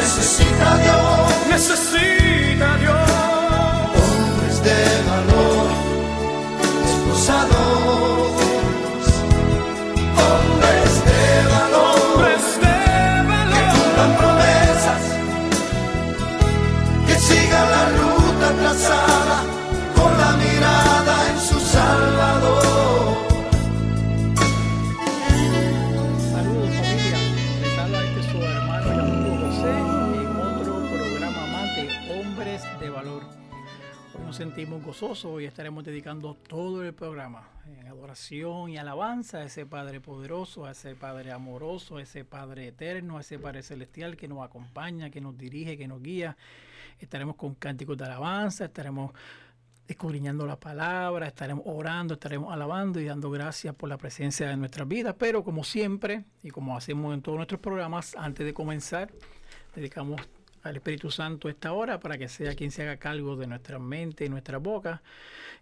Necesita Dios, necesita Dios. Hombres de valor, esposados, sentimos gozosos y estaremos dedicando todo el programa en adoración y alabanza a ese Padre poderoso, a ese Padre amoroso, a ese Padre eterno, a ese Padre celestial que nos acompaña, que nos dirige, que nos guía. Estaremos con cánticos de alabanza, estaremos escudriñando la palabra, estaremos orando, estaremos alabando y dando gracias por la presencia de nuestras vidas. Pero como siempre, y como hacemos en todos nuestros programas, antes de comenzar, dedicamos al Espíritu Santo esta hora para que sea quien se haga cargo de nuestra mente y nuestra boca.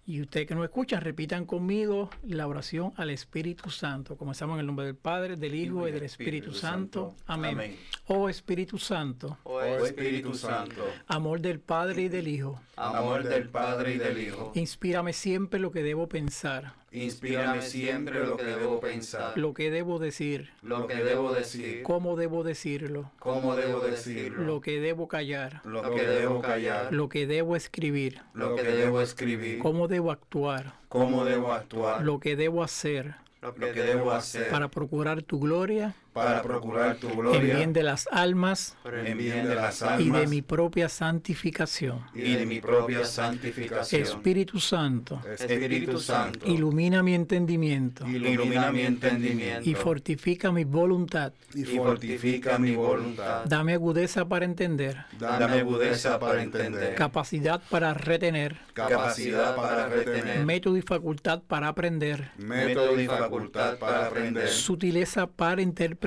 Y ustedes que nos escuchan, repitan conmigo la oración al Espíritu Santo. Comenzamos en el nombre del Padre, del Hijo y del Espíritu, Santo. Amén. Amén. Oh Espíritu Santo, Oh Espíritu Santo, amor del Padre y del Hijo, amor del Padre y del Hijo, inspírame siempre lo que debo pensar, inspírame siempre lo que debo pensar, lo que debo decir, lo que debo decir, cómo debo decirlo, cómo debo decirlo, lo que debo callar, lo que debo callar, lo que debo escribir, lo que debo escribir, cómo debo actuar, cómo debo actuar, lo que debo hacer. Lo que debo hacer. Para procurar tu gloria para procurar tu en gloria bien de las almas en bien de las y almas de mi propia santificación. y de mi propia santificación. Espíritu Santo, Espíritu Santo, ilumina mi entendimiento ilumina mi entendimiento y fortifica mi voluntad. y fortifica mi voluntad. Dame agudeza para entender, Dame agudeza para entender, capacidad para retener, capacidad para retener, método y facultad para aprender, método y facultad para aprender, sutileza para interpretar,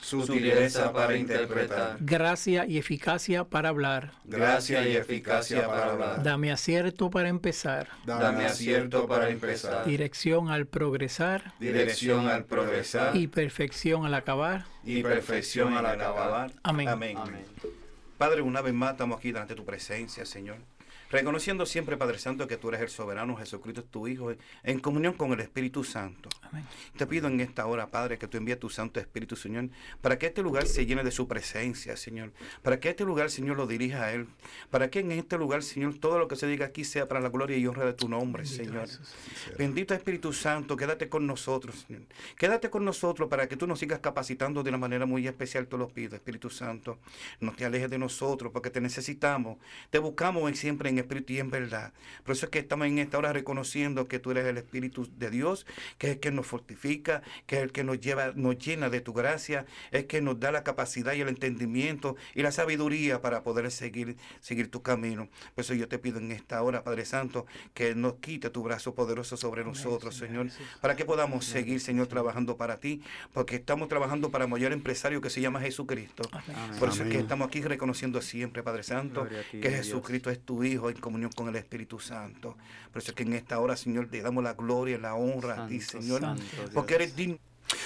sutileza para interpretar, gracia y eficacia para hablar. gracia y eficacia para hablar. Dame acierto para empezar, Dame acierto para empezar, dirección al progresar dirección al progresar y perfección al acabar. y perfección al acabar. Amén. Amén. Padre, una vez más estamos aquí delante de tu presencia, Señor. Reconociendo siempre, Padre Santo, que tú eres el soberano, Jesucristo es tu Hijo, en comunión con el Espíritu Santo. Amén. Te pido en esta hora, Padre, que tú envíes tu Santo Espíritu, Señor, para que este lugar se llene de su presencia, Señor. Para que este lugar, Señor, lo dirija a Él. Para que en este lugar, Señor, todo lo que se diga aquí sea para la gloria y honra de tu nombre, Bendito Señor. Jesús. Bendito Espíritu Santo, quédate con nosotros, Señor. Quédate con nosotros para que tú nos sigas capacitando de una manera muy especial, te lo pido, Espíritu Santo. No te alejes de nosotros porque te necesitamos. Te buscamos en- siempre en espíritu y en verdad. Por eso es que estamos en esta hora reconociendo que tú eres el Espíritu de Dios, que es el que nos fortifica, que es el que nos lleva, nos llena de tu gracia, es que nos da la capacidad y el entendimiento y la sabiduría para poder seguir, seguir tu camino. Por eso yo te pido en esta hora, Padre Santo, que nos quite tu brazo poderoso sobre nosotros, Señor, para que podamos seguir, Señor, trabajando para ti, porque estamos trabajando para el mayor empresario que se llama Jesucristo. Por eso es que estamos aquí reconociendo siempre, Padre Santo, que Dios. Jesucristo es tu Hijo en comunión con el Espíritu Santo. Por eso es que en esta hora, Señor, te damos la gloria y la honra a ti, Santo, Señor, santo porque eres digno.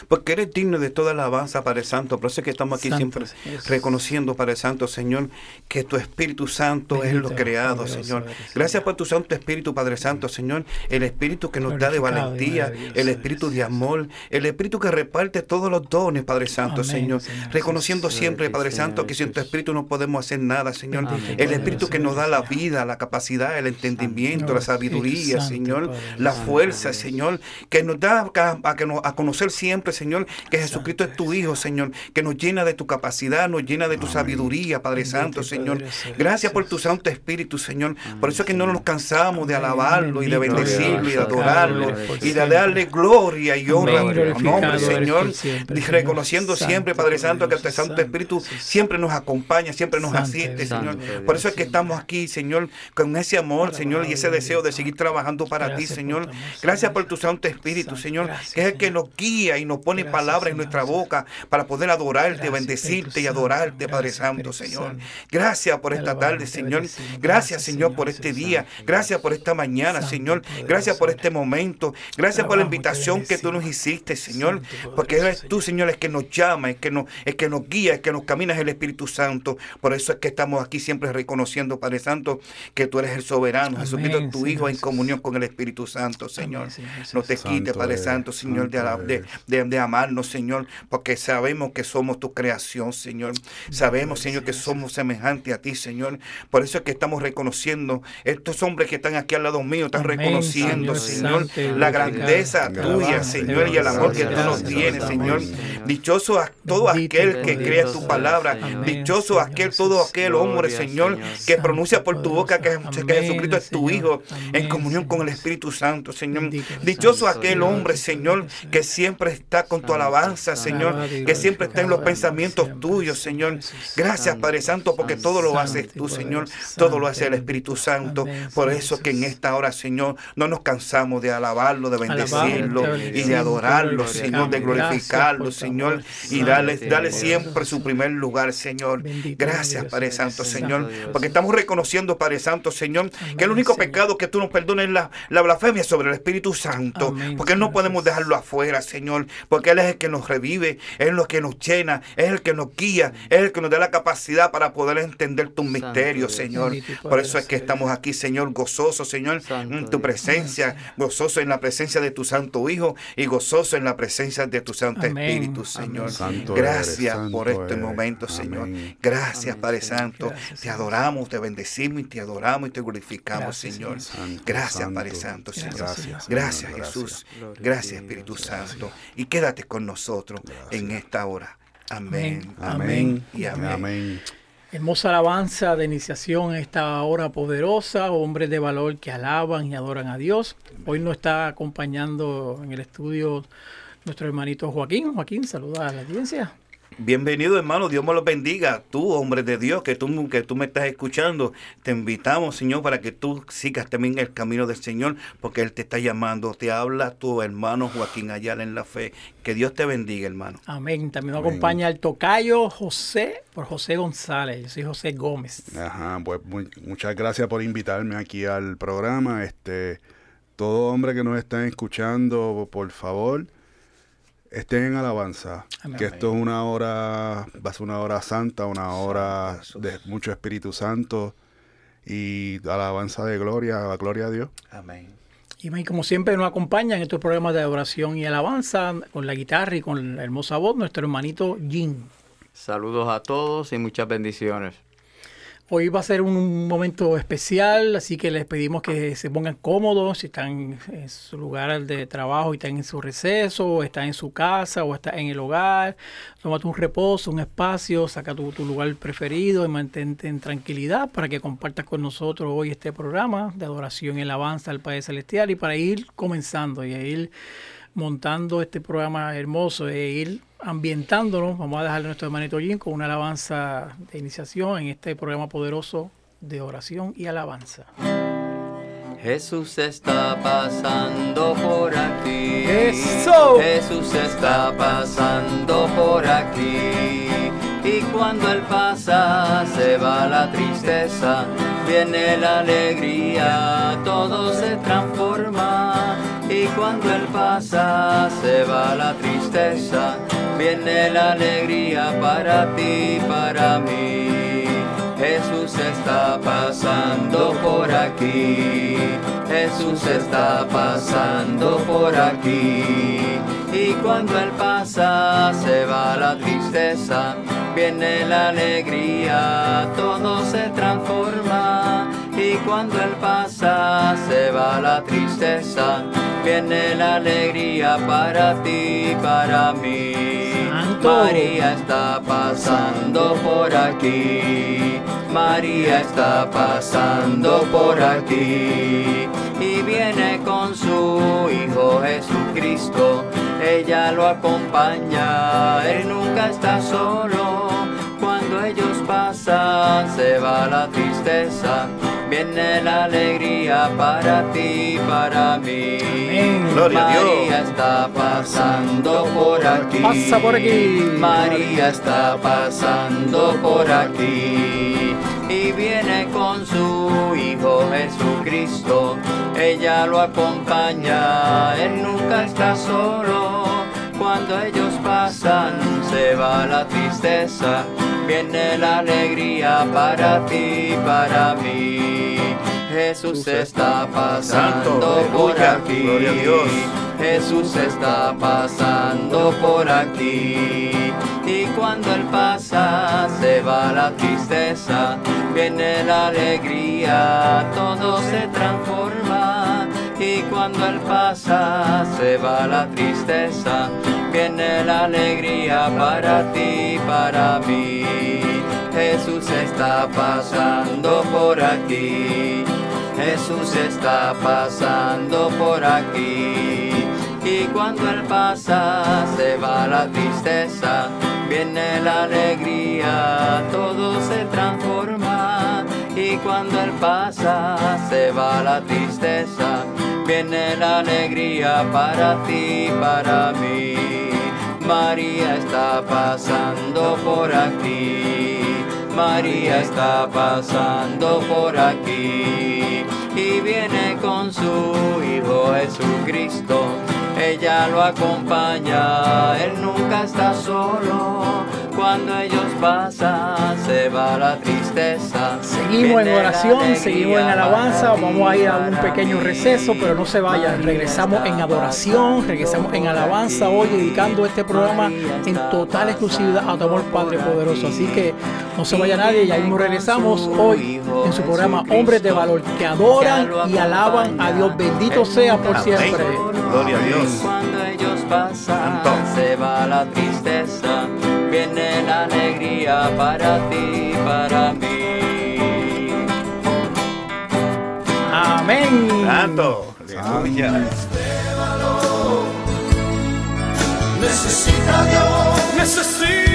Porque eres digno de toda alabanza, Padre Santo. Por eso es que estamos aquí Santo siempre reconociendo, Padre Santo, Señor, que tu Espíritu Santo es lo creado, Señor. Gracias por tu Santo Espíritu, Padre Santo, Señor. El Espíritu que nos da de valentía, el Espíritu de amor, el Espíritu que reparte todos los dones, Padre Santo, Amén, Señor. Señor Reconociendo siempre, Padre Santo, que sin tu. Espíritu no podemos hacer nada, Señor. El Espíritu que nos da la vida, la capacidad, el entendimiento, la sabiduría, Señor. La fuerza, Señor, que nos da a, a conocer siempre siempre, Señor, que Jesucristo es tu Hijo, Señor, que nos llena de tu capacidad, nos llena de tu sabiduría, Padre Santo, Señor. Gracias por tu Santo Espíritu, Señor. Por eso es que no nos cansamos de alabarlo y de bendecirlo y de adorarlo y de darle gloria y honra a tu nombre, Señor. Y reconociendo siempre, Padre Santo, que poderoso, Santo Espíritu siempre nos acompaña, siempre nos asiste, Señor. Por eso es que estamos aquí, Señor, con ese amor, Señor, y ese deseo de seguir trabajando para ti, Señor. tu Gracias por tu Santo Espíritu, Señor, que es el que nos guía y nos pone Gracias, palabras en nuestra boca para poder adorarte, Gracias, bendecirte y adorarte. Padre Santo, Señor. Gracias por esta tarde, Señor. Gracias, Señor, por este día. Gracias por esta mañana, Señor. Gracias por este momento. Gracias por la invitación que tú nos hiciste, Señor. Porque eres tú, Señor, el que nos llama, el que nos, el que nos guía, el que nos camina es el Espíritu Santo. Por eso es que estamos aquí siempre reconociendo, Padre Santo, que tú eres el soberano. Jesucristo es tu Hijo en comunión con el Espíritu Santo, Señor. No te quites, Padre Santo, Señor, de, de. De- de amarnos, Señor, porque sabemos que somos tu creación, Señor. Sabemos, Señor, que somos semejantes a ti, Señor. Por eso es que estamos reconociendo, estos hombres que están aquí al lado mío, están Amén, reconociendo, Señor la grandeza tuya, Señor, y el amor que tú nos tienes, Señor. Dichoso a todo aquel que crea tu palabra. Dichoso Amén, aquel, todo aquel hombre, Señor, que pronuncia por tu boca que, que Jesucristo es tu. Hijo, en comunión con el. Espíritu Santo, Señor. Dichoso aquel hombre, Señor, que siempre está con tu alabanza. Señor, que siempre está en los pensamientos tuyos, Señor. Gracias, Padre Santo, porque todo lo haces tú, Señor. Todo lo hace el Espíritu Santo. Por eso que en esta hora, Señor, no nos cansamos de alabarlo, de bendecirlo y de adorarlo, Señor, de glorificarlo, Señor, y darle, darle siempre su primer lugar, Señor. Gracias, Padre Santo, Señor, porque estamos reconociendo, Padre Santo, Señor, que el único pecado que tú nos perdones es la, la blasfemia sobre el Espíritu Santo, porque no podemos dejarlo afuera, Señor, porque Él es el que nos revive, Él es lo que nos llena, es el que nos guía, es el que nos da la capacidad para poder entender tus Santo misterios, Dios. Señor. Por eso es que estamos aquí, Señor, gozosos, Señor, Santo en tu Dios. presencia, gozoso en la presencia de tu Santo Hijo y gozoso en la presencia de tu Santo Amén. Espíritu, Señor. Santo Gracias eres, por este eres. momento, Señor. Amén. Gracias, Amén, Padre Señor. Santo. Gracias, te Señor. adoramos, te bendecimos y te adoramos y te glorificamos, Gracias, Señor. Señor. Santo, Gracias, Padre santo. Señor. Gracias, Señor. Jesús. Gracias, Espíritu. Santo. Y quédate con nosotros en esta hora. Amén. Amén. Amén. Y amén. Amén. Hermosa alabanza de iniciación a esta hora poderosa, hombres de valor que alaban y adoran a Dios. Hoy nos está acompañando en el estudio nuestro hermanito Joaquín. Joaquín, saluda a la audiencia. Bienvenido, hermano. Dios me los bendiga. Tú, hombre de Dios, que tú, que tú me estás escuchando, te invitamos, Señor, para que tú sigas también el camino del Señor, porque Él te está llamando. Te habla tu hermano Joaquín Ayala en la fe. Que Dios te bendiga, hermano. Amén. También nos Amén. acompaña el tocayo José, por José González. Yo soy José Gómez. Ajá, pues muy- muchas gracias por invitarme aquí al programa. Este, todo hombre que nos está escuchando, por favor, estén en alabanza. Amén. Que esto es una hora, va a ser una hora santa, una hora Jesús. de mucho Espíritu Santo y alabanza de gloria, a gloria a Dios. Amén. Y como siempre nos acompaña en estos programas de adoración y alabanza con la guitarra y con la hermosa voz nuestro hermanito Jim. Saludos a todos y muchas bendiciones. Hoy va a ser un momento especial, así que les pedimos que se pongan cómodos, si están en su lugar de trabajo y están en su receso, o están en su casa, o están en el hogar. Tómate un reposo, un espacio, saca tu, tu lugar preferido y mantente en tranquilidad para que compartas con nosotros hoy este programa de adoración y alabanza al Padre Celestial y para ir comenzando y a ir montando este programa hermoso e ir ambientándonos. Vamos a dejarle a nuestro hermanito Jim con una alabanza de iniciación en este programa poderoso de oración y alabanza. Jesús está pasando por aquí. ¡Eso! Jesús está pasando por aquí. Y cuando Él pasa, se va la tristeza, viene la alegría, todo se transforma. Y cuando Él pasa, se va la tristeza, viene la alegría para ti, para mí. Jesús está pasando por aquí. Jesús está pasando por aquí. Y cuando Él pasa, se va la tristeza, viene la alegría, todo se transforma. Y cuando Él pasa se va la tristeza, viene la alegría para ti, para mí. María está pasando por aquí, María está pasando por aquí y viene con su Hijo Jesucristo. Ella lo acompaña, Él nunca está solo. Cuando ellos pasan, se va la tristeza, viene la alegría para ti, para mí. Amén. Gloria a Dios. María está pasando por aquí. Pasa por aquí. María está pasando por aquí y viene con su Hijo Jesucristo. Ella lo acompaña, Él nunca está solo. Cuando ellos pasan, se va la tristeza, viene la alegría para ti, para mí. Jesús está pasando por aquí. Jesús está pasando por aquí y cuando Él pasa se va la tristeza, viene la alegría, todo se transforma y cuando Él pasa se va la tristeza, viene la alegría para ti, para mí. Jesús está pasando por aquí. Jesús está pasando por aquí. Y cuando Él pasa, se va la tristeza, viene la alegría, todo se transforma. Y cuando Él pasa, se va la tristeza, viene la alegría para ti, para mí. María está pasando por aquí. María está pasando por aquí y viene con su Hijo Jesucristo. Ella lo acompaña, Él nunca está solo. Cuando ellos pasan, se va la tristeza. Seguimos en oración, seguimos en alabanza, vamos a ir a un pequeño receso, pero no se vayan, regresamos en adoración, regresamos en alabanza hoy, dedicando este programa en total exclusividad a tu amor Padre Poderoso. Así que no se vaya nadie, ya mismo regresamos hoy en su programa Hombres de Valor, que adoran y alaban a Dios. Bendito sea por siempre. Gloria a Dios. Cuando ellos pasan, se va la tristeza, viene la alegría para ti, para mí. Amén. Santo. Aleluya. Necesita Dios Necesita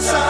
outside.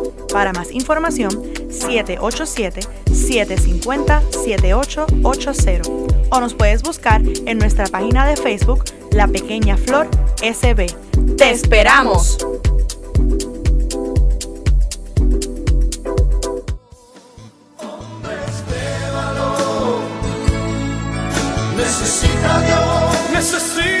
Para más información, 787-750-7880 o nos puedes buscar en nuestra página de Facebook La Pequeña Flor SB. ¡Te esperamos! Necesita Dios Necesita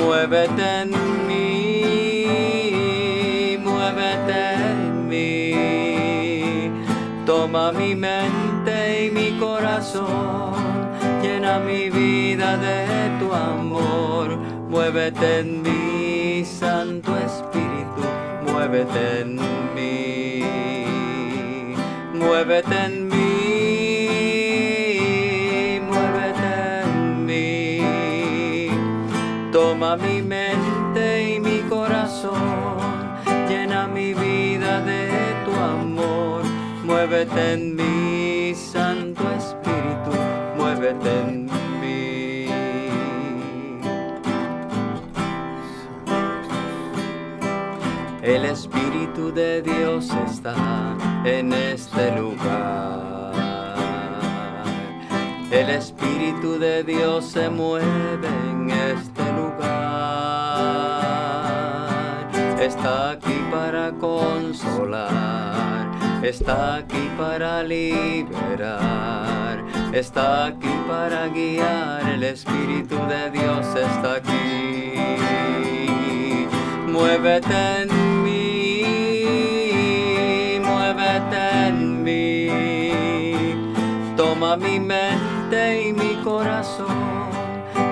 Muévete en mí, muévete en mí. Toma mi mente y mi corazón, llena mi vida de tu amor. Muévete en mí, Santo Espíritu, muévete en mí. Muévete en mí, Muévete en mí, Santo Espíritu, muévete en mí. El Espíritu de Dios está en este lugar. El Espíritu de Dios se mueve en este lugar. Está aquí para consolar, está aquí para liberar, está aquí para guiar. El Espíritu de Dios está aquí. Muévete en mí, muévete en mí. Toma mi mente y mi corazón,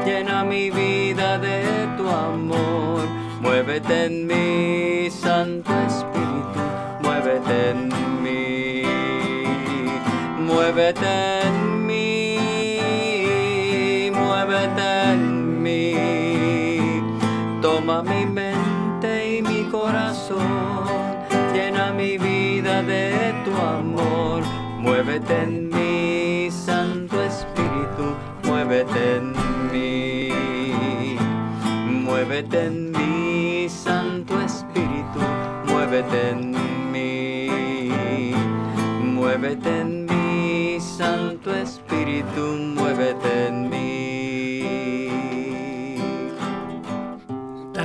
llena mi vida de tu amor. Muévete en mí, Santo Espíritu, muévete en mí. Muévete en mí, muévete en mí. Toma mi mente y mi corazón, llena mi vida de tu amor. Muévete en mí, Santo Espíritu, muévete en mí.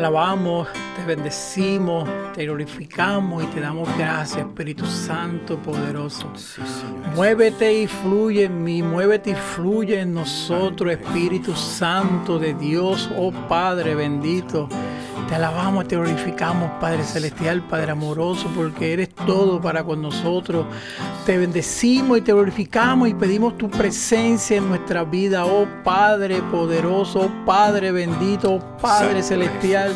Alabamos, te bendecimos, te glorificamos y te damos gracias, Espíritu Santo poderoso. Muévete y fluye en mí, muévete y fluye en nosotros, Espíritu Santo de Dios, oh Padre bendito. Te alabamos, te glorificamos, Padre Celestial, Padre amoroso, porque eres todo para con nosotros. Te bendecimos y te glorificamos y pedimos tu presencia en nuestra vida, oh Padre poderoso, oh Padre bendito, oh Padre celestial.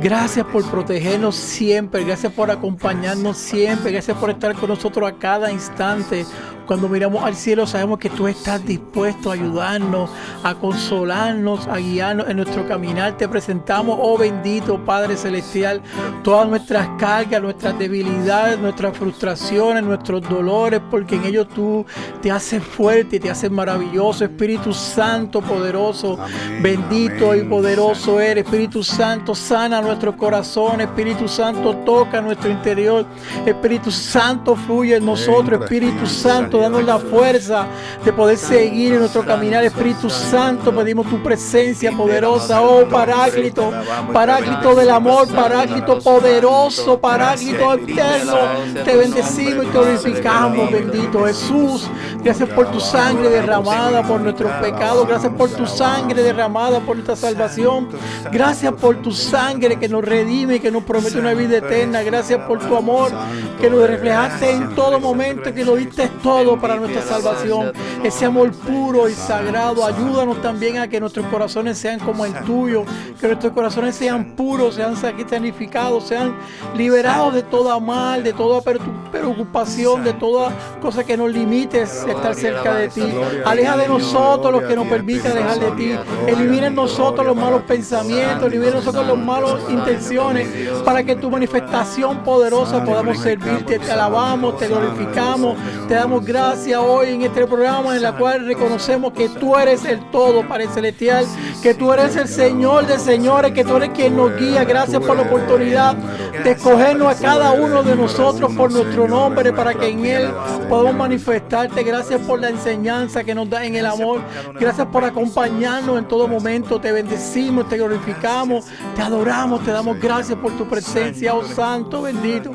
Gracias por protegernos siempre, gracias por acompañarnos siempre, gracias por estar con nosotros a cada instante. Cuando miramos al cielo sabemos que tú estás dispuesto a ayudarnos, a consolarnos, a guiarnos en nuestro caminar. Te presentamos, oh bendito Padre Celestial, todas nuestras cargas, nuestras debilidades, nuestras frustraciones, nuestros dolores, porque en ellos tú te haces fuerte y te haces maravilloso. Espíritu Santo poderoso, Amén, bendito y poderoso eres. Espíritu Santo sana nuestro corazón. Espíritu Santo toca nuestro interior. Espíritu Santo fluye en nosotros. Espíritu Santo, danos la fuerza de poder seguir en nuestro caminar. Espíritu Santo, pedimos tu presencia poderosa. Oh Paráclito, Paráclito del amor, Paráclito poderoso, Paráclito eterno. Te bendecimos y te glorificamos, bendito Jesús. Gracias por tu sangre derramada por nuestros pecados. Gracias por tu sangre derramada por nuestra salvación. Gracias por tu sangre que nos redime y que nos promete una vida eterna. Gracias por tu amor que nos reflejaste en todo momento, que lo diste todo todo para nuestra salvación. Ese amor puro y sagrado, ayúdanos también a que nuestros corazones sean como el tuyo, que nuestros corazones sean puros, sean santificados, sean liberados de toda mal, de toda preocupación, de toda cosa que nos limite a estar cerca de ti. Aleja de nosotros los que nos permiten alejar de ti. Elimina en nosotros los malos pensamientos, elimina en nosotros las malas intenciones, para que tu manifestación poderosa podamos servirte. Te alabamos, te glorificamos, te damos gracias hoy en este programa en la cual reconocemos que tú eres el todo, Padre Celestial, que tú eres el Señor de señores, que tú eres quien nos guía. Gracias por la oportunidad de escogernos a cada uno de nosotros por nuestro nombre para que en Él podamos manifestarte. Gracias por la enseñanza que nos da en el amor. Gracias por acompañarnos en todo momento. Te bendecimos, te glorificamos, te adoramos, te damos gracias por tu presencia, oh Santo bendito.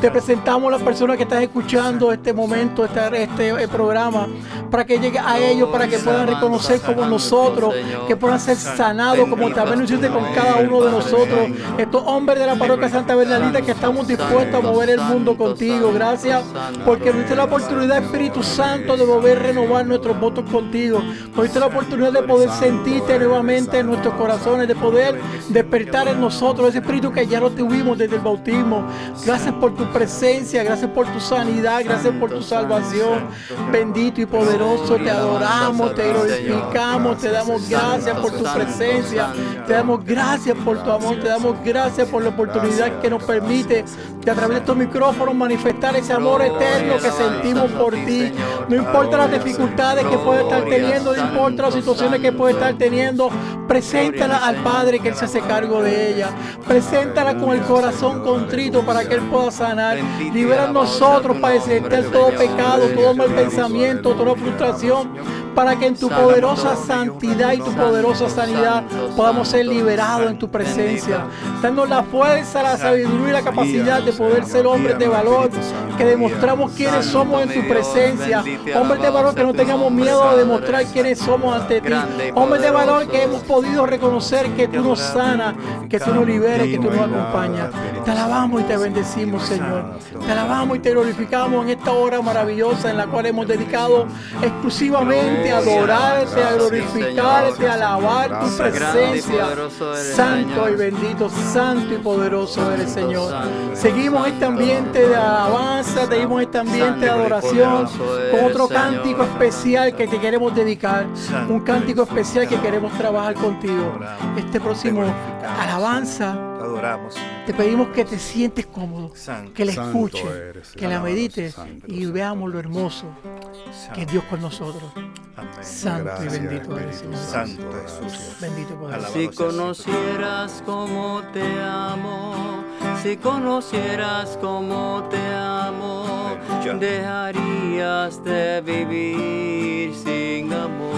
Te presentamos a las personas que están escuchando este momento, este, este eh, programa, para que llegue a ellos, para que puedan reconocer como nosotros, que puedan ser sanados, como también lo hiciste con cada uno de nosotros, estos hombres de la parroquia Santa Bernardita que estamos dispuestos a mover el mundo contigo. Gracias porque nos diste la oportunidad, Espíritu Santo, de volver a renovar nuestros votos contigo. Nos diste la oportunidad de poder sentirte nuevamente en nuestros corazones, de poder despertar en nosotros ese espíritu que ya no tuvimos desde el bautismo. Gracias por tu presencia, gracias por tu sanidad, gracias por tu salvación. Bendito y poderoso, te adoramos, te glorificamos, te damos gracias por tu presencia, te damos gracias por tu amor, te damos gracias por la oportunidad que nos permite que a través de estos micrófonos manifestar ese amor eterno que sentimos por ti. No importa las dificultades que puede estar teniendo, no importa las situaciones que puede estar teniendo, preséntala al Padre que Él se hace cargo de ella. Preséntala con el corazón contrito para que Él pueda sanar. Libera a nosotros, Padre Celestial, todo pecado, todo mal pensamiento, toda frustración, para que en tu poderosa santidad y tu poderosa sanidad podamos ser liberados en tu presencia. Danos la fuerza, la sabiduría y la capacidad de poder ser hombres de valor, que demostramos quiénes somos en tu presencia. Hombres de valor que no tengamos miedo de demostrar quiénes somos ante ti. Hombres de valor que hemos podido reconocer que tú nos sanas, que tú nos liberas, que tú nos acompañas. Te alabamos y te bendecimos, Señor. Te alabamos y te glorificamos en esta hora maravillosa en la cual hemos dedicado exclusivamente a adorarte, a glorificarte, a alabar tu presencia. Santo y bendito, santo y poderoso eres, Señor. Seguimos este ambiente de alabanza, seguimos este ambiente de adoración con otro cántico especial que te queremos dedicar. Un cántico especial que queremos trabajar contigo. Este próximo alabanza Te adoramos. te pedimos que te sientes cómodo, Santo. que la escuches, eres, que la medites santo, y veamos lo hermoso que es Dios con nosotros. Amén. Santo y bendito eres, Señor. Santo Santo, Jesús. gracias. Bendito. Alabado Si conocieras cómo te amo, si conocieras cómo te amo, dejarías de vivir sin amor.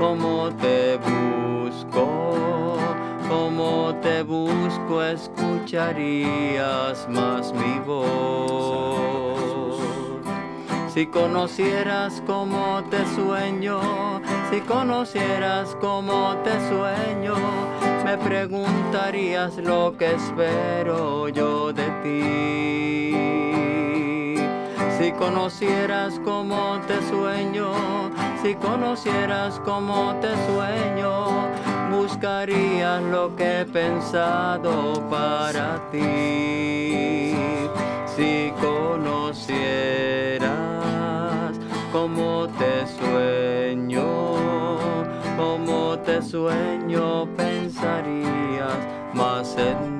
cómo te busco, cómo te busco, escucharías más mi voz. Si conocieras cómo te sueño, si conocieras cómo te sueño, me preguntarías lo que espero yo de ti. Si conocieras cómo te sueño, si conocieras cómo te sueño, buscarías lo que he pensado para ti. Si conocieras cómo te sueño, cómo te sueño, pensarías más en mí.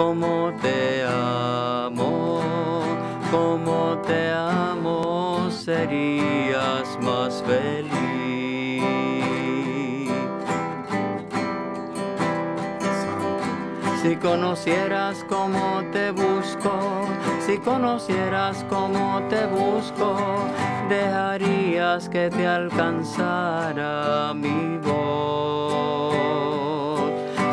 cómo te amo, cómo te amo, serías más feliz. Si conocieras cómo te busco, si conocieras cómo te busco, dejarías que te alcanzara mi voz.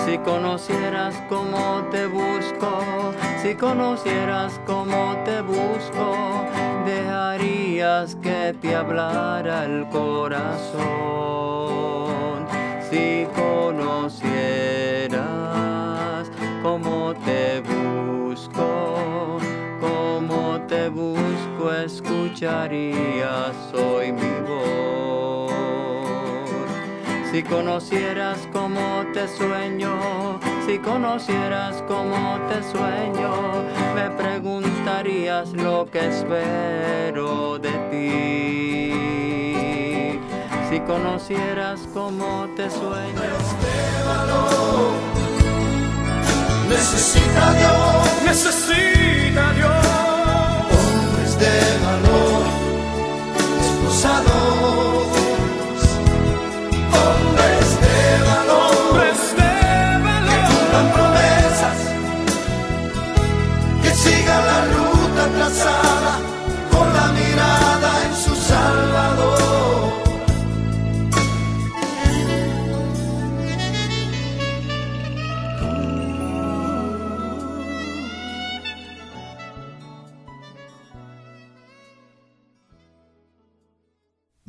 Si conocieras cómo te busco, si conocieras cómo te busco, dejarías que te hablara el corazón. Si conocieras cómo te busco, cómo te busco, escucharías hoy mi voz. Si conocieras cómo te sueño, si conocieras cómo te sueño, me preguntarías lo que espero de ti. Si conocieras cómo te sueño. Necesita Dios Necesita Dios hombres de valor, esposados,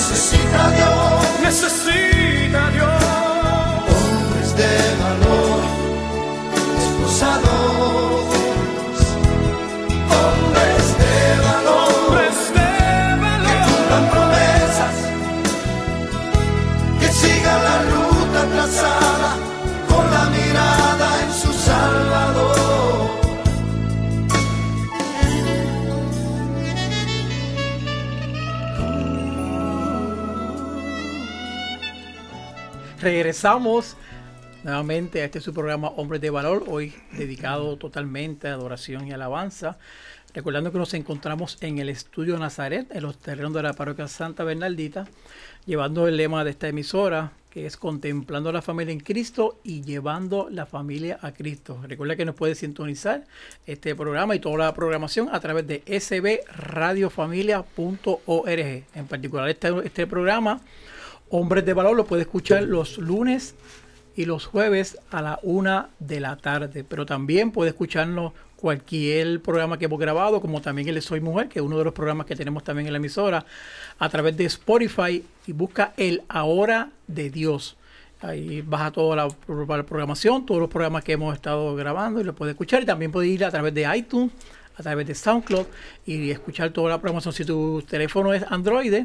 Necesita Necesita Regresamos nuevamente a este su programa Hombres de Valor, hoy dedicado totalmente a adoración y alabanza. Recordando que nos encontramos en el estudio Nazaret, en los terrenos de la parroquia Santa Bernaldita, llevando el lema de esta emisora, que es contemplando la familia en Cristo y llevando la familia a Cristo. Recuerda que nos puede sintonizar este programa y toda la programación a través de sbradiofamilia.org. En particular este, este programa Hombres de Valor lo puede escuchar los lunes y los jueves a la una de la tarde. Pero también puede escucharnos cualquier programa que hemos grabado, como también el Soy Mujer, que es uno de los programas que tenemos también en la emisora, a través de Spotify y busca el Ahora de Dios. Ahí baja toda la programación, todos los programas que hemos estado grabando y lo puede escuchar. Y también puede ir a través de iTunes, a través de SoundCloud y escuchar toda la programación. Si tu teléfono es Android,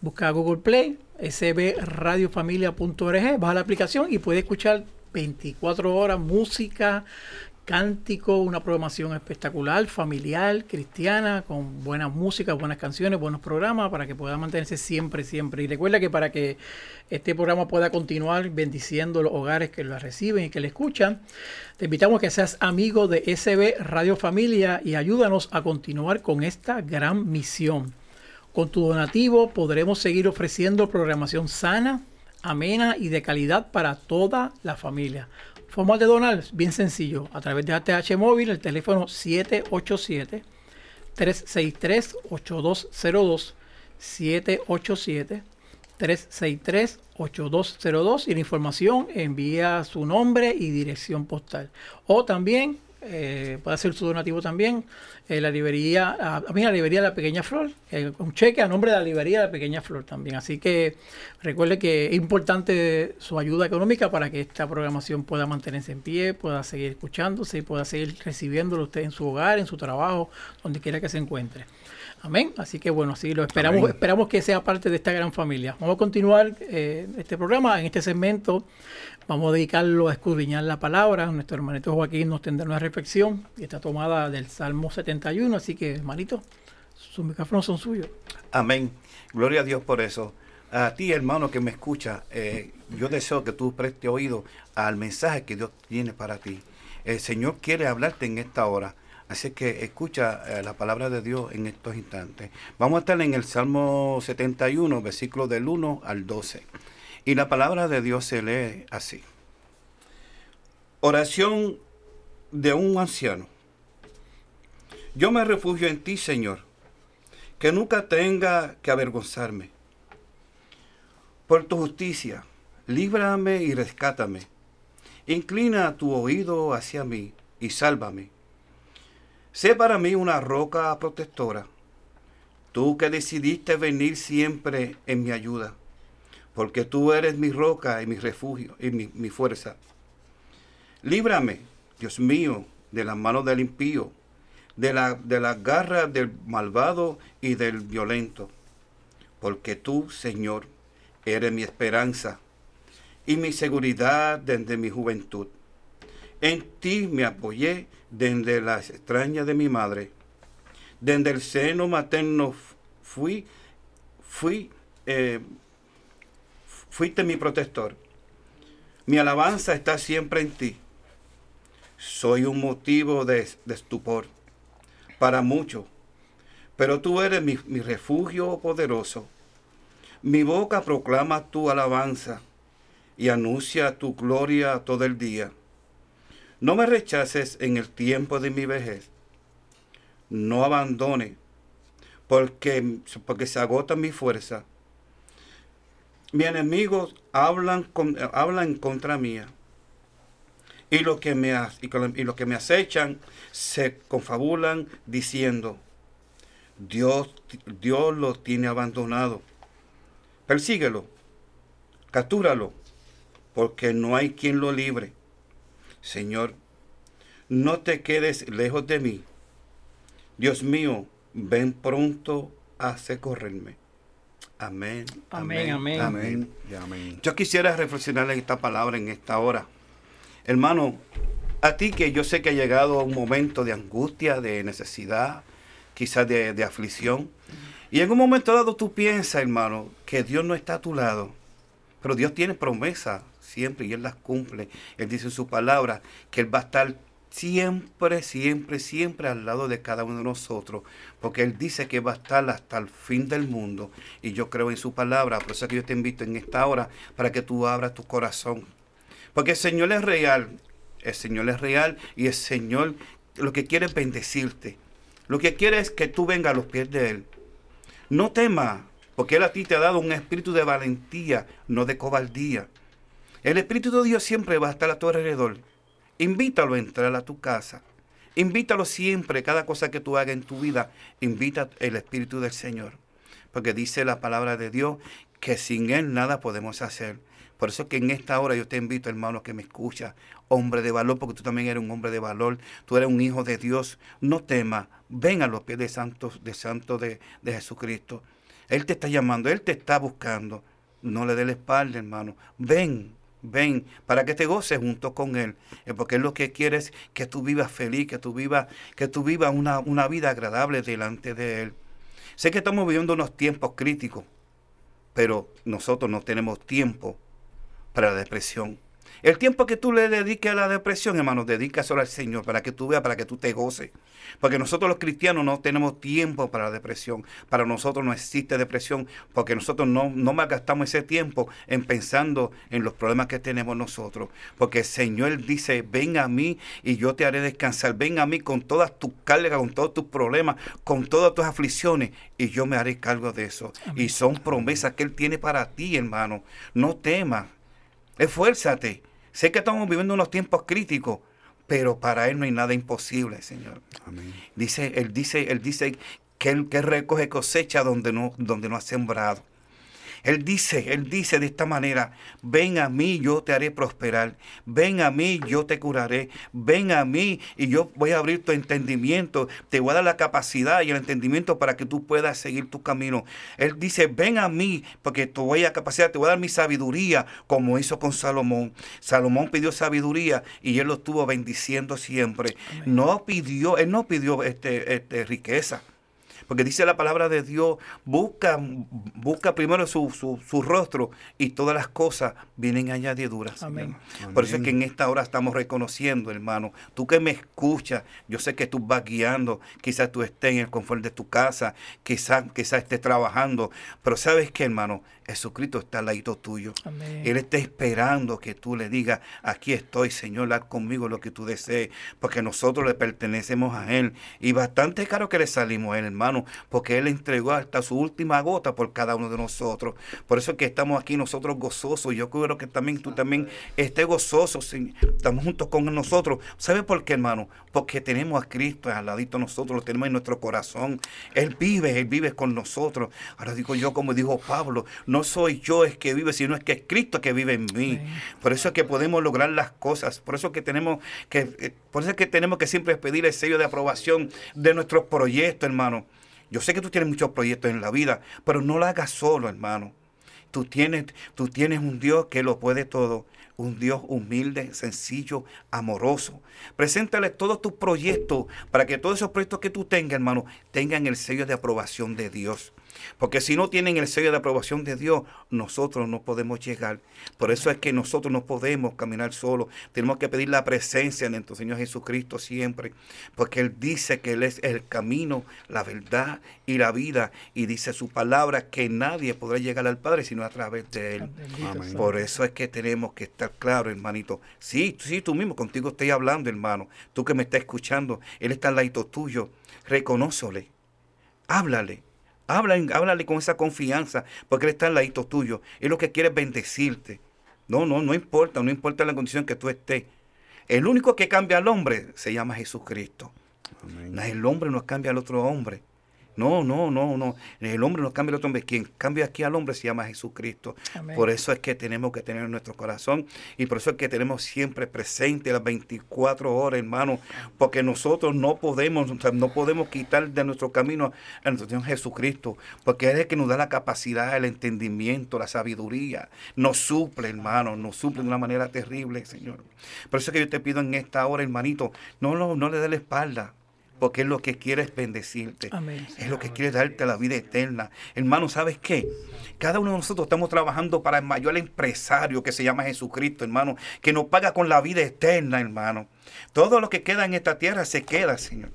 busca Google Play, sbradiofamilia.org, baja la aplicación y puede escuchar 24 horas música cántico, una programación espectacular, familiar, cristiana, con buena música, buenas canciones, buenos programas para que pueda mantenerse siempre, siempre. Y recuerda que para que este programa pueda continuar bendiciendo los hogares que lo reciben y que le escuchan, te invitamos a que seas amigo de SB Radio Familia y ayúdanos a continuar con esta gran misión. Con tu donativo podremos seguir ofreciendo programación sana, amena y de calidad para toda la familia. Forma de donar, bien sencillo, a través de ATH móvil, el teléfono 787 363 8202 787 363 8202 y la información envía su nombre y dirección postal. O también eh, puede hacer su donativo también eh, la librería, a, a, mí la librería de la Pequeña Flor, eh, un cheque a nombre de la librería de la Pequeña Flor también. Así que recuerde que es importante su ayuda económica para que esta programación pueda mantenerse en pie, pueda seguir escuchándose y pueda seguir recibiéndolo usted en su hogar, en su trabajo, donde quiera que se encuentre. Amén. Así que bueno, así lo esperamos, Amén. esperamos que sea parte de esta gran familia. Vamos a continuar eh, este programa en este segmento. Vamos a dedicarlo a escudriñar la palabra. Nuestro hermanito Joaquín nos tendrá una reflexión y está tomada del Salmo 71. Así que, hermanito, sus micrófonos son suyos. Amén. Gloria a Dios por eso. A ti, hermano, que me escucha, eh, yo deseo que tú prestes oído al mensaje que Dios tiene para ti. El Señor quiere hablarte en esta hora. Así que escucha eh, la palabra de Dios en estos instantes. Vamos a estar en el Salmo 71, versículo del 1 al 12. Y la palabra de Dios se lee así. Oración de un anciano. Yo me refugio en ti, Señor, que nunca tenga que avergonzarme. Por tu justicia, líbrame y rescátame. Inclina tu oído hacia mí y sálvame. Sé para mí una roca protectora, tú que decidiste venir siempre en mi ayuda, porque tú eres mi roca y mi refugio y mi, fuerza. Líbrame, Dios mío, de las manos del impío, de la, de las garras del malvado y del violento, porque tú, Señor, eres mi esperanza y mi seguridad desde mi juventud. En ti me apoyé desde las extrañas de mi madre. Desde el seno materno fui, fui, eh, fuiste mi protector. Mi alabanza está siempre en ti. Soy un motivo de, de estupor para muchos, pero tú eres mi, mi refugio poderoso. Mi boca proclama tu alabanza y anuncia tu gloria todo el día. No me rechaces en el tiempo de mi vejez. No abandone, porque, porque se agota mi fuerza. Mis enemigos hablan, con, contra mía. Y los que me, que me acechan se confabulan diciendo, Dios, Dios lo tiene abandonado. Persíguelo, captúralo, porque no hay quien lo libre. Señor, no te quedes lejos de mí. Dios mío, ven pronto a socorrerme. Amén. Amén, amén. Amén. amén. Yo quisiera reflexionar en esta palabra en esta hora. Hermano, a ti que yo sé que ha llegado un momento de angustia, de necesidad, quizás de, de aflicción. Y en un momento dado tú piensas, hermano, que Dios no está a tu lado. Pero Dios tiene promesa siempre y Él las cumple. Él dice en su palabra que Él va a estar siempre, siempre, siempre al lado de cada uno de nosotros, porque Él dice que va a estar hasta el fin del mundo. Y yo creo en su palabra, por eso que yo te invito en esta hora para que tú abras tu corazón. Porque el Señor es real, el Señor es real y el Señor lo que quiere es bendecirte. Lo que quiere es que tú vengas a los pies de Él. No temas, porque Él a ti te ha dado un espíritu de valentía, no de cobardía. El Espíritu de Dios siempre va a estar a tu alrededor. Invítalo a entrar a tu casa. Invítalo siempre, cada cosa que tú hagas en tu vida, invita el Espíritu del Señor. Porque dice la palabra de Dios que sin Él nada podemos hacer. Por eso que en esta hora yo te invito, hermano, que me escucha, hombre de valor, porque tú también eres un hombre de valor, tú eres un hijo de Dios. No temas, ven a los pies de santos, de santo de, de Jesucristo. Él te está llamando, Él te está buscando. No le dé la espalda, hermano. Ven, ven para que te goces junto con Él. Eh, Porque Él lo que quiere es que tú vivas feliz, que tú vivas, que una, una vida agradable delante de Él. Sé que estamos viviendo unos tiempos críticos, pero nosotros no tenemos tiempo para la depresión. El tiempo que tú le dediques a la depresión, hermano, dedícaselo al Señor para que tú veas, para que tú te goces. Porque nosotros los cristianos no tenemos tiempo para la depresión. Para nosotros no existe depresión porque nosotros no, no malgastamos ese tiempo en pensando en los problemas que tenemos nosotros. Porque el Señor dice, ven a mí y yo te haré descansar. Ven a mí con todas tus cargas, con todos tus problemas, con todas tus aflicciones y yo me haré cargo de eso. Y son promesas que Él tiene para ti, hermano. No temas. Esfuérzate. Sé que estamos viviendo unos tiempos críticos, pero para Él no hay nada imposible, Señor. Amén. Dice, Él dice, Él dice que Él que recoge cosecha donde no, donde no ha sembrado. Él dice, Él dice de esta manera, ven a mí, yo te haré prosperar, ven a mí, yo te curaré, ven a mí y yo voy a abrir tu entendimiento, te voy a dar la capacidad y el entendimiento para que tú puedas seguir tu camino. Él dice, ven a mí, porque te voy a capacidad, te voy a dar mi sabiduría, como hizo con Salomón. Salomón pidió sabiduría y él lo estuvo bendiciendo siempre. No pidió, él no pidió este, este, riqueza. Porque dice la palabra de Dios, busca, busca primero su, su, su rostro y todas las cosas vienen añadiduras. Amén. Señor. Por eso es que en esta hora estamos reconociendo, hermano, tú que me escuchas, yo sé que tú vas guiando, quizás tú estés en el confort de tu casa, quizás quizás estés trabajando, pero sabes que, hermano, Jesucristo está al ladito tuyo. Amén. Él está esperando que tú le digas, aquí estoy, Señor, haz conmigo lo que tú desees, porque nosotros le pertenecemos a Él. Y bastante caro que le salimos a Él, hermano, porque Él entregó hasta su última gota por cada uno de nosotros. Por eso es que estamos aquí nosotros gozosos. Yo quiero que también tú también estés gozoso, estamos juntos con nosotros. ¿Sabe por qué, hermano? Porque tenemos a Cristo al ladito de nosotros, lo tenemos en nuestro corazón. Él vive, Él vive con nosotros. Ahora digo yo, como dijo Pablo, no soy yo el que vive, sino es que es Cristo que vive en mí. Por eso es que podemos lograr las cosas. Por eso es que tenemos que, eh, por eso es que tenemos que siempre pedir el sello de aprobación de nuestros proyectos, hermano. Yo sé que tú tienes muchos proyectos en la vida, pero no lo hagas solo, hermano. Tú tienes, tú tienes un Dios que lo puede todo. Un Dios humilde, sencillo, amoroso. Preséntale todos tus proyectos para que todos esos proyectos que tú tengas, hermano, tengan el sello de aprobación de Dios. Porque si no tienen el sello de aprobación de Dios, nosotros no podemos llegar. Por eso es que nosotros no podemos caminar solos. Tenemos que pedir la presencia de nuestro Señor Jesucristo siempre. Porque Él dice que Él es el camino, la verdad y la vida. Y dice su palabra que nadie podrá llegar al Padre sino a través de Él. Amén. Por eso es que tenemos que estar claros, hermanito. Sí, sí, tú mismo, contigo estoy hablando, hermano. Tú que me estás escuchando, Él está al lado tuyo. Reconózole. Háblale. Háblale, háblale con esa confianza, porque Él está al lado tuyo. Él lo que quiere es bendecirte. No, no, no importa, no importa la condición que tú estés. El único que cambia al hombre se llama Jesucristo. Amén. No, El hombre no cambia al otro hombre. No, no, no, no. El hombre no cambia al otro hombre. Quien cambia aquí al hombre se llama Jesucristo. Amén. Por eso es que tenemos que tener en nuestro corazón y por eso es que tenemos siempre presente las 24 horas, hermano, porque nosotros no podemos, o sea, no podemos quitar de nuestro camino a nuestro Señor Jesucristo, porque Él es el que nos da la capacidad, el entendimiento, la sabiduría. Nos suple, hermano, nos suple de una manera terrible, Señor. Por eso es que yo te pido en esta hora, hermanito, no, no, no le dé la espalda. Porque Él lo que quiere es bendecirte. Amén. Es lo que quiere darte la vida eterna. Hermano, ¿sabes qué? Cada uno de nosotros estamos trabajando para el mayor empresario que se llama Jesucristo, hermano, que nos paga con la vida eterna, hermano. Todo lo que queda en esta tierra se queda, Señor.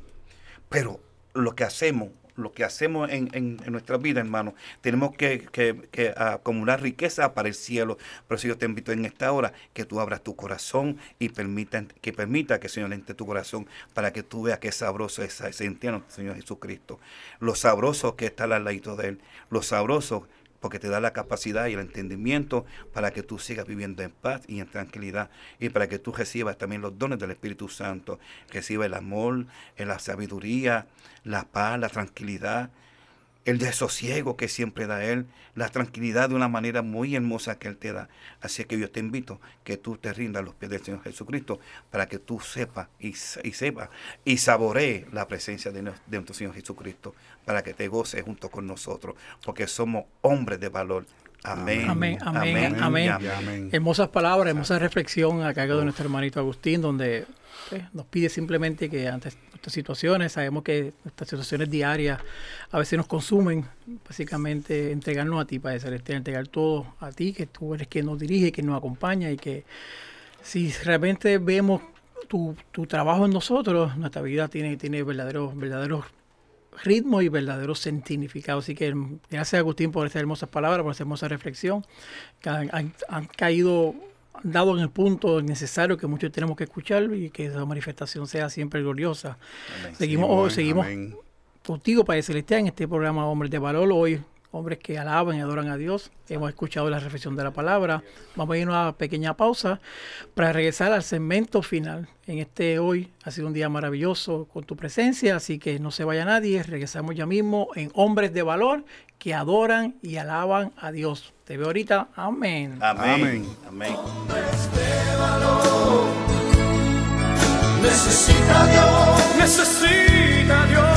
Pero lo que hacemos, lo que hacemos en, en- nuestra vida, hermano, tenemos que, que- que acumular riqueza para el cielo. Por eso yo te invito en esta hora que tú abras tu corazón y permita, que permita que el Señor entre tu corazón para que tú veas qué sabroso es sentir Señor Jesucristo. Lo sabroso que está al ladito de Él. Lo sabroso porque te da la capacidad y el entendimiento para que tú sigas viviendo en paz y en tranquilidad y para que tú recibas también los dones del Espíritu Santo, reciba el amor, la sabiduría, la paz, la tranquilidad, el desosiego que siempre da Él, la tranquilidad de una manera muy hermosa que Él te da. Así que yo te invito que tú te rindas a los pies del Señor Jesucristo para que tú sepas y, y sepas y saborees la presencia de, de nuestro Señor Jesucristo, para que te goces junto con nosotros, porque somos hombres de valor. Amén. Amén, amén, Amén. Hermosas palabras, hermosa reflexión a cargo de nuestro hermanito Agustín, donde pues, nos pide simplemente que ante estas situaciones, sabemos que estas situaciones diarias a veces nos consumen, básicamente entregarnos a ti, Padre Celestial, entregar todo a ti, que tú eres quien nos dirige, quien nos acompaña y que si realmente vemos tu, tu trabajo en nosotros, nuestra vida tiene, tiene verdaderos, verdaderos ritmo y verdadero significado. Así que gracias Agustín por estas hermosas palabras, por esta hermosa reflexión, que han, han- han caído, han dado en el punto necesario que muchos tenemos que escuchar y que esa manifestación sea siempre gloriosa. Seguimos, Sí, hoy amén, seguimos amén. contigo, Padre Celestial, en este programa Hombres de Valor. Hoy, hombres que alaban y adoran a Dios. Hemos escuchado la reflexión de la palabra. Vamos a ir a una pequeña pausa para regresar al segmento final. En este hoy ha sido un día maravilloso con tu presencia, así que no se vaya nadie. Regresamos ya mismo en Hombres de Valor que adoran y alaban a Dios. Te veo ahorita. Amén. Amén. Amén. Necesita Dios Necesita Dios.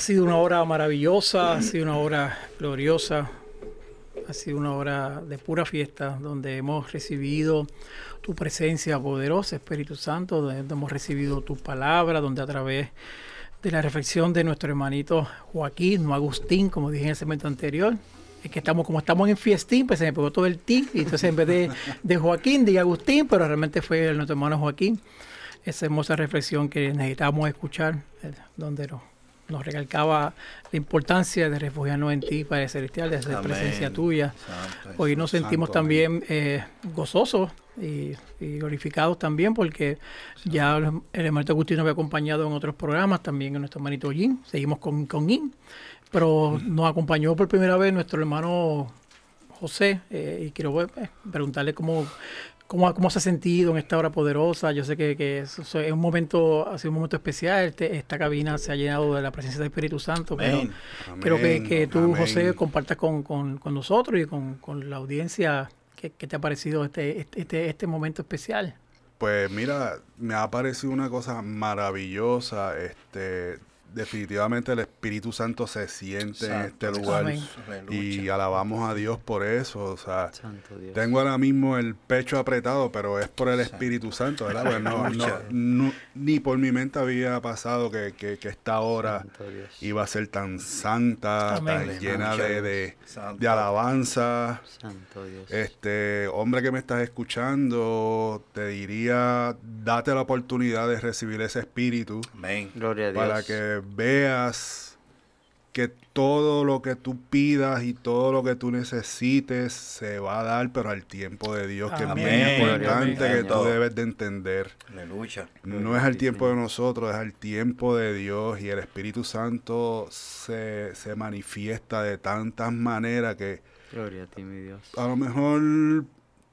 Ha sido una hora maravillosa, ha sido una hora gloriosa, ha sido una hora de pura fiesta donde hemos recibido tu presencia poderosa, Espíritu Santo, donde hemos recibido tu palabra, donde a través de la reflexión de nuestro hermanito Joaquín, no Agustín, como dije en el segmento anterior, es que estamos, como estamos en fiestín, pues se me pegó todo el ti, y entonces en vez de, Joaquín, dije Agustín, pero realmente fue nuestro hermano Joaquín. Esa hermosa reflexión que necesitamos escuchar, eh, donde nos, nos recalcaba la importancia de refugiarnos en ti, Padre Celestial, la Amén. presencia tuya. Santo Hoy nos sentimos santo, también eh, gozosos y, y glorificados también porque ya el el hermanito Agustín nos había acompañado en otros programas, también en nuestro hermanito Jim, seguimos con, con Jim, pero nos acompañó por primera vez nuestro hermano José eh, y quiero eh, preguntarle cómo, cómo, cómo se ha sentido en esta hora poderosa. Yo sé que, que eso- eso es un momento, ha sido un momento especial, este- esta cabina se ha llenado de la presencia del Espíritu Santo, pero Amén. Creo que, que tú, amén. José, compartas con, con- con nosotros y con, con la audiencia qué qué te ha parecido este, este, este, este momento especial. Pues mira, me ha parecido una cosa maravillosa. Este, definitivamente el Espíritu Santo se siente en este lugar Amén. y alabamos a Dios por eso. O sea, Santo Dios. tengo ahora mismo el pecho apretado, pero es por el Espíritu Santo, ¿verdad? Pues no, no- Aleluya. no- ni por mi mente había pasado que, que- que esta hora iba a ser tan santa, Amén. tan llena de, de- alabanza. Santo Dios. Este, hombre que me estás escuchando, te diría, date la oportunidad de recibir ese espíritu Amén. Gloria a Dios. para que veas que todo lo que tú pidas y todo lo que tú necesites se va a dar, pero al tiempo de Dios, que es Amén. Amén. importante Amén. que tú debes de entender. Aleluya. No es al tiempo de nosotros, es al tiempo de Dios y el Espíritu Santo se, se manifiesta de tantas maneras que Gloria a ti, mi Dios. a lo mejor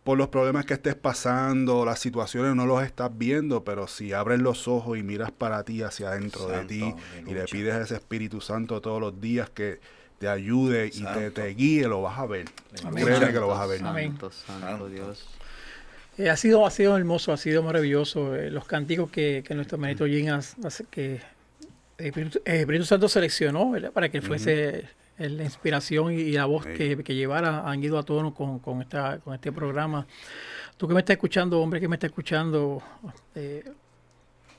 por los problemas que estés pasando, las situaciones no los estás viendo, pero si abres los ojos y miras para ti, hacia adentro de Santo, ti, y le pides a ese Espíritu Santo todos los días que te ayude y te, Santo. te guíe, lo vas a ver. Amén. Créeme que lo vas a ver. Amén. Santo, Santo Santo. Dios. Eh, ha, sido, ha sido hermoso, ha sido maravilloso. eh, los cánticos que, que nuestro hermanito Jim hace- que el Espíritu, el Espíritu Santo seleccionó ¿verdad? para que fuese la inspiración y, la voz Sí. que, que llevara, han ido a tono con, con, esta, con este programa. Tú que me estás escuchando, hombre que me está escuchando, eh,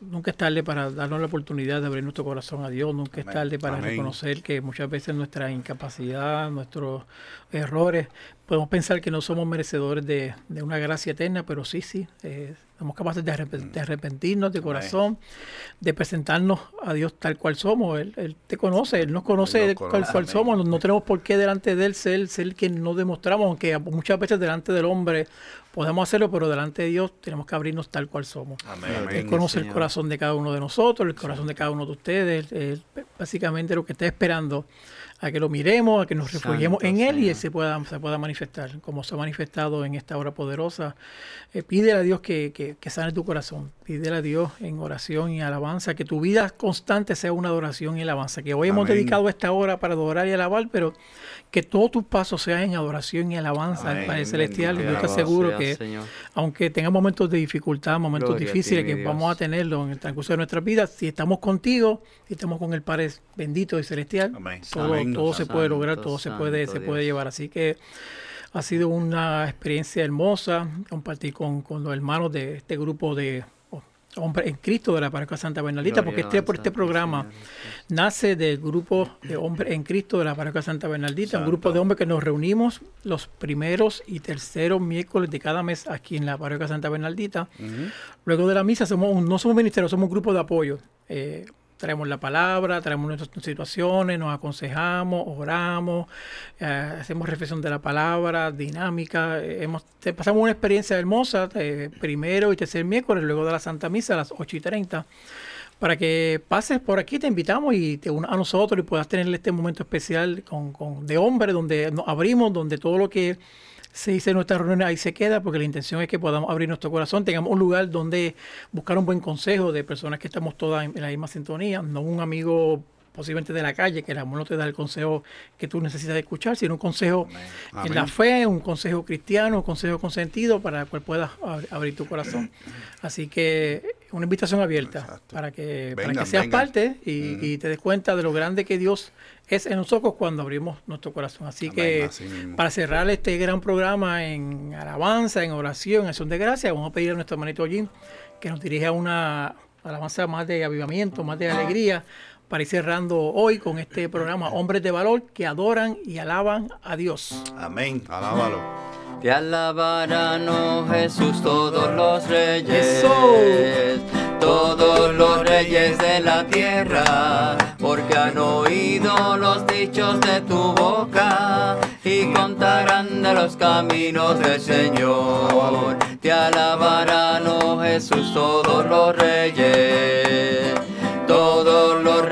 nunca es tarde para darnos la oportunidad de abrir nuestro corazón a Dios, nunca es Amén. tarde para Amén. reconocer que muchas veces nuestra incapacidad, nuestros errores, podemos pensar que no somos merecedores de, de una gracia eterna, pero sí, sí, eh, somos capaces de, arrep- de arrepentirnos de corazón, de presentarnos a Dios tal cual somos. Él, Él te conoce, Él nos conoce, tal cual Amén. somos. No, no tenemos por qué delante de Él ser, ser quien no demostramos, aunque muchas veces delante del hombre podemos hacerlo, pero delante de Dios tenemos que abrirnos tal cual somos. Amén. Él conoce el corazón de cada uno de nosotros, el corazón de cada uno de ustedes. Él, básicamente lo que está esperando a que lo miremos, a que nos refugiemos Santo en Él y Señor. Se pueda, se pueda manifestar, como se ha manifestado en esta hora poderosa. Eh, pídele a Dios que, que, que sane tu corazón. Pídele a Dios en oración y alabanza, que tu vida constante sea una adoración y alabanza. Que hoy hemos dedicado esta hora para adorar y alabar, pero que todos tus pasos sean en adoración y alabanza al. Padre Celestial. Yo te aseguro sea, que Señor. aunque tengamos momentos de dificultad, momentos Gloria a ti, difíciles que Dios. vamos a tenerlo en el transcurso de nuestras vidas, si estamos contigo, si estamos con el Padre bendito y celestial, Amén. todo, Todo se puede lograr, Santo, todo se puede, se puede Dios. llevar. Así que ha sido una experiencia hermosa compartir con, con los hermanos de este grupo de hombres en Cristo de la Parroquia Santa Bernardita, porque este, por este programa nace del grupo de hombres en Cristo de la Parroquia Santa Bernardita, un grupo de hombres que nos reunimos los primeros y terceros miércoles de cada mes aquí en la Parroquia Santa Bernardita. Luego de la misa somos un- no somos ministerio, somos un grupo de apoyo. Eh, traemos la palabra, traemos nuestras situaciones, nos aconsejamos, oramos, eh, hacemos reflexión de la palabra, dinámica. eh, hemos, te- pasamos una experiencia hermosa, primero y tercer miércoles, luego de la Santa Misa a las 8 y 30 para que pases por aquí, te invitamos y te unas a nosotros y puedas tener este momento especial con, con- de hombre, donde nos abrimos, donde todo lo que se dice nuestra reunión ahí se queda, porque la intención es que podamos abrir nuestro corazón, tengamos un lugar donde buscar un buen consejo de personas que estamos todas en la misma sintonía, no un amigo posiblemente de la calle, que el amor no te da el consejo que tú necesitas escuchar, sino un consejo en Amén. la fe, un consejo cristiano, un consejo con sentido para el cual puedas ab- abrir tu corazón. Así que una invitación abierta Exacto. para que, para Vengan, que seas vengan. parte y, y te des cuenta de lo grande que Dios es en nosotros cuando abrimos nuestro corazón. Así Amén, que así para cerrar este gran programa en alabanza, en oración, en acción de gracia, vamos a pedir a nuestro hermanito Jim que nos dirija una alabanza más de avivamiento, más de alegría, para ir cerrando hoy con este programa Hombres de Valor que adoran y alaban a Dios. Amén. Alábalo. Te alabarán, oh Jesús, todos los reyes. Eso. Todos los reyes de la tierra, porque han oído los dichos de tu boca y contarán de los caminos del Señor. Te alabarán, oh Jesús, todos los reyes.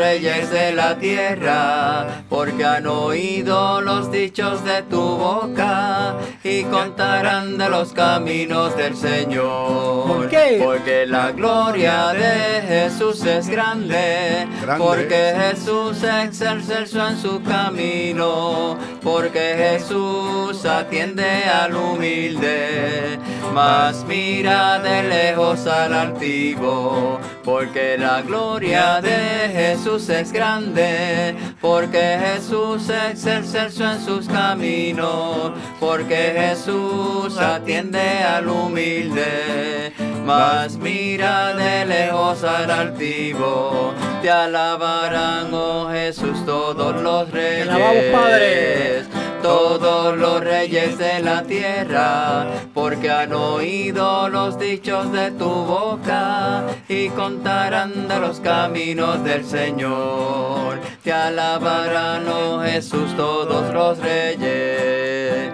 Reyes de la tierra, porque han oído los dichos de tu boca y contarán de los caminos del Señor. ¿Por qué? Porque la gloria de Jesús es grande, Grande. porque Jesús excelso en su camino, porque Jesús atiende al humilde, mas mira de lejos al altivo, porque la gloria de Jesús es grande, porque Jesús excelso en sus caminos, porque Jesús atiende al humilde, mas mira de lejos al altivo, te alabarán, oh Jesús, todos los reyes. alabamos, Padre. Todos los reyes de la tierra, porque han oído los dichos de tu boca y contarán de los caminos del Señor. Te alabarán, oh Jesús, todos los reyes.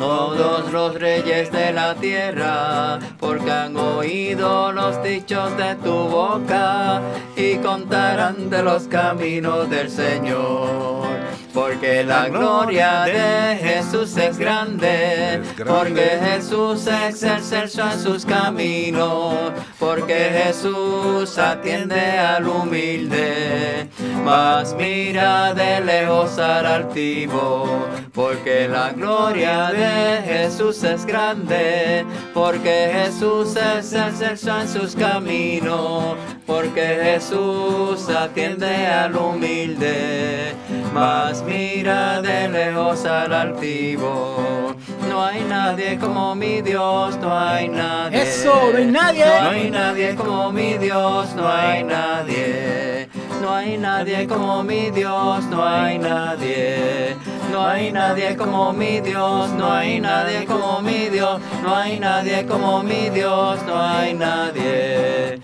Todos los reyes de la tierra, porque han oído los dichos de tu boca y contarán de los caminos del Señor. Porque la gloria de Jesús es grande, porque Jesús es excelso en sus caminos, porque Jesús atiende al humilde, mas mira de lejos al altivo, porque la gloria de Jesús es grande, porque Jesús es excelso en sus caminos, porque Jesús atiende al humilde, mas mira de lejos al altivo. No hay nadie como mi Dios, no hay nadie. Eso, no hay nadie. No hay nadie como mi Dios, no hay nadie. No hay nadie como mi Dios, no hay nadie. No hay nadie como mi Dios, no hay nadie como mi Dios, no hay nadie como mi Dios, no hay nadie.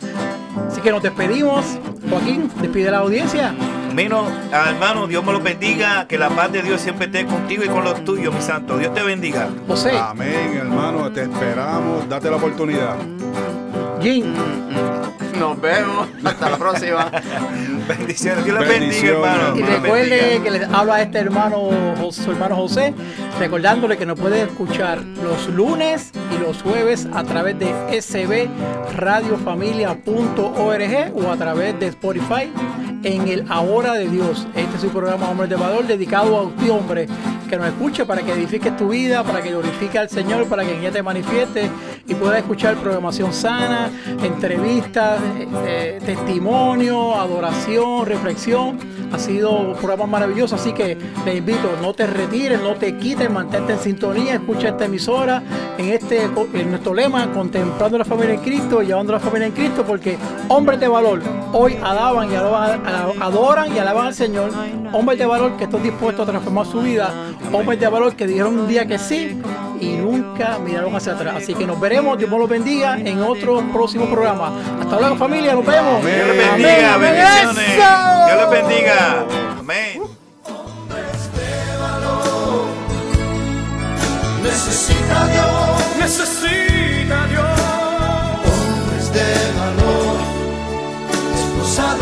Así que nos despedimos. Joaquín, despide la audiencia. Mino, hermano, Dios me lo bendiga. Que la paz de Dios siempre esté contigo y con los tuyos, mi santo. Dios te bendiga. José, Amén, hermano. Te esperamos. Date la oportunidad. Jim, Nos vemos, hasta la próxima. Bendiciones. Dios les bendiga, Bendiciones, hermano. Y recuerde que les habla este hermano, su hermano José, recordándole que nos puede escuchar los lunes y los jueves a través de sbradiofamilia.org o a través de Spotify en el Ahora de Dios. Este es su programa Hombres de Valor dedicado a usted, hombre, que nos escuche para que edifiques tu vida, para que glorifique al Señor, para que ella te manifieste y puedas escuchar programación sana, entrevistas, eh, eh, testimonio, adoración, reflexión. Ha sido un programa maravilloso, así que te invito, no te retires, no te quites, mantente en sintonía, escucha esta emisora en este en nuestro lema, contemplando la familia en Cristo, llevando la familia en Cristo, porque hombres de valor hoy alaban y alaban, adoran y alaban al Señor, hombres de valor que están dispuestos a transformar su vida, hombres de valor que dijeron un día que sí y nunca miraron hacia atrás. Así que nos veremos, Dios los bendiga en otro próximo programa. Hasta luego familia, nos vemos. Dios los bendiga, bendiciones. Dios los bendiga. Amén. Necesita Dios, necesita Dios, hombres de valor, esposados.